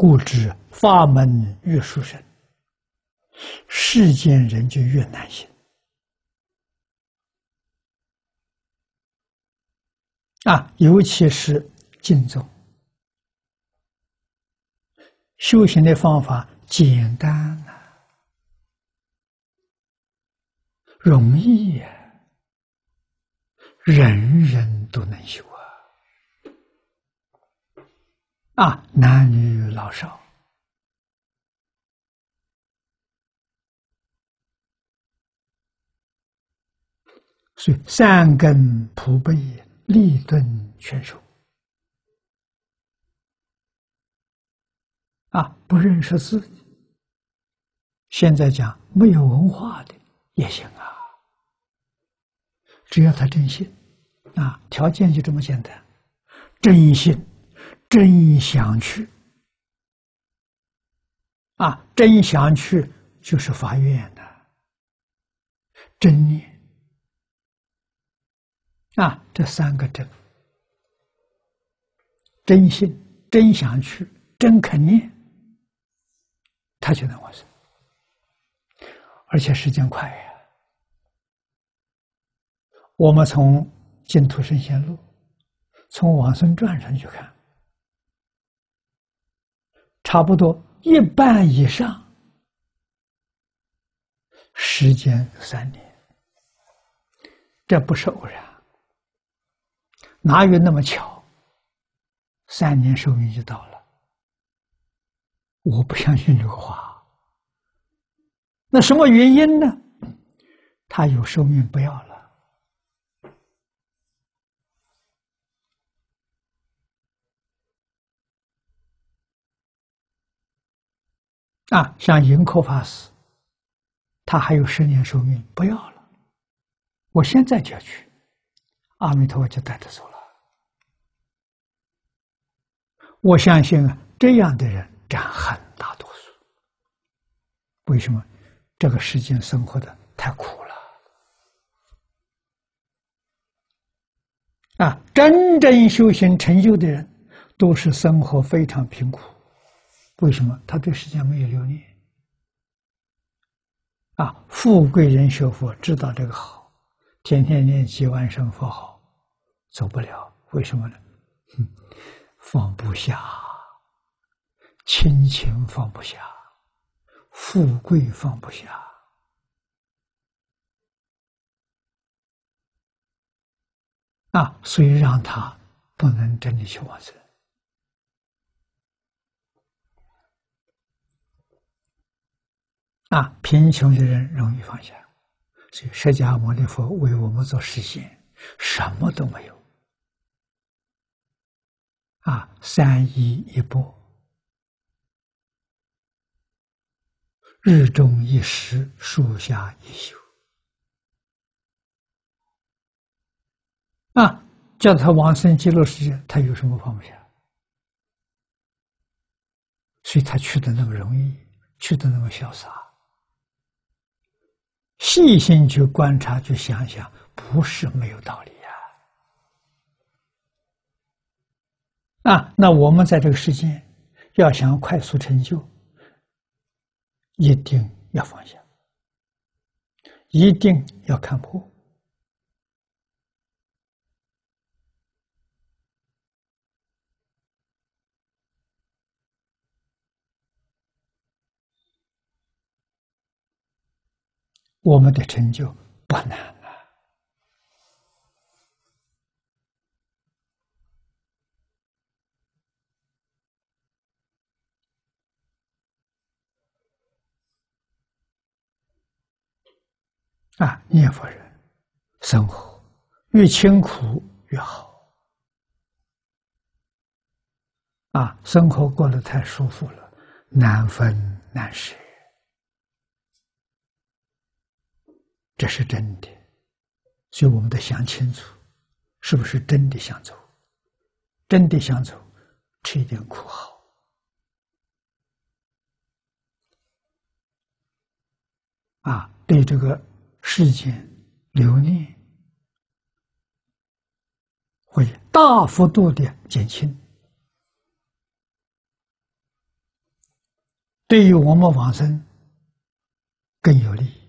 故知法门越殊胜，世间人就越难行啊！尤其是静宗修行的方法简单啊，容易呀，人人都能修啊。啊，男女老少，所以三根普被，立顿全收。啊，不认识字，现在讲没有文化的也行啊，只要他真心，啊，条件就这么简单，真心。真想去啊！真想去就是发愿的真念啊！这三个真，真心、真想去、真肯念，他就能完成，而且时间快呀。我们从净土圣贤录、从往生传上去看。差不多一半以上，时间三年，这不是偶然，哪有那么巧？三年寿命就到了，我不相信这个话。那什么原因呢？他有寿命不要了。啊，像银科法师，他还有十年寿命，不要了。我现在就要去，阿弥陀佛就带他走了。我相信啊，这样的人占很大多数。为什么？这个世间生活的太苦了。啊，真正修行成就的人，都是生活非常贫苦。为什么他对世间没有留恋？啊，富贵人学佛知道这个好，天天念几万声佛号，走不了。为什么呢？放不下，亲情放不下，富贵放不下，啊，所以让他不能真的去往生。啊，贫穷的人容易放下，所以释迦牟尼佛为我们做实现，什么都没有。啊，三衣一钵，日中一食，树下一宿。啊，叫他往生极乐世界，他有什么放不下？所以他去的那么容易，去的那么潇洒。细心去观察，去想想，不是没有道理呀。啊，那我们在这个世间，要想快速成就，一定要放下，一定要看破。我们的成就不难啊！啊，念佛人生活越清苦越好。啊，生活过得太舒服了，难分难舍。这是真的，所以我们得想清楚，是不是真的想走？真的想走，吃一点苦好。啊，对这个世间留念，会大幅度的减轻。对于我们往生更有利。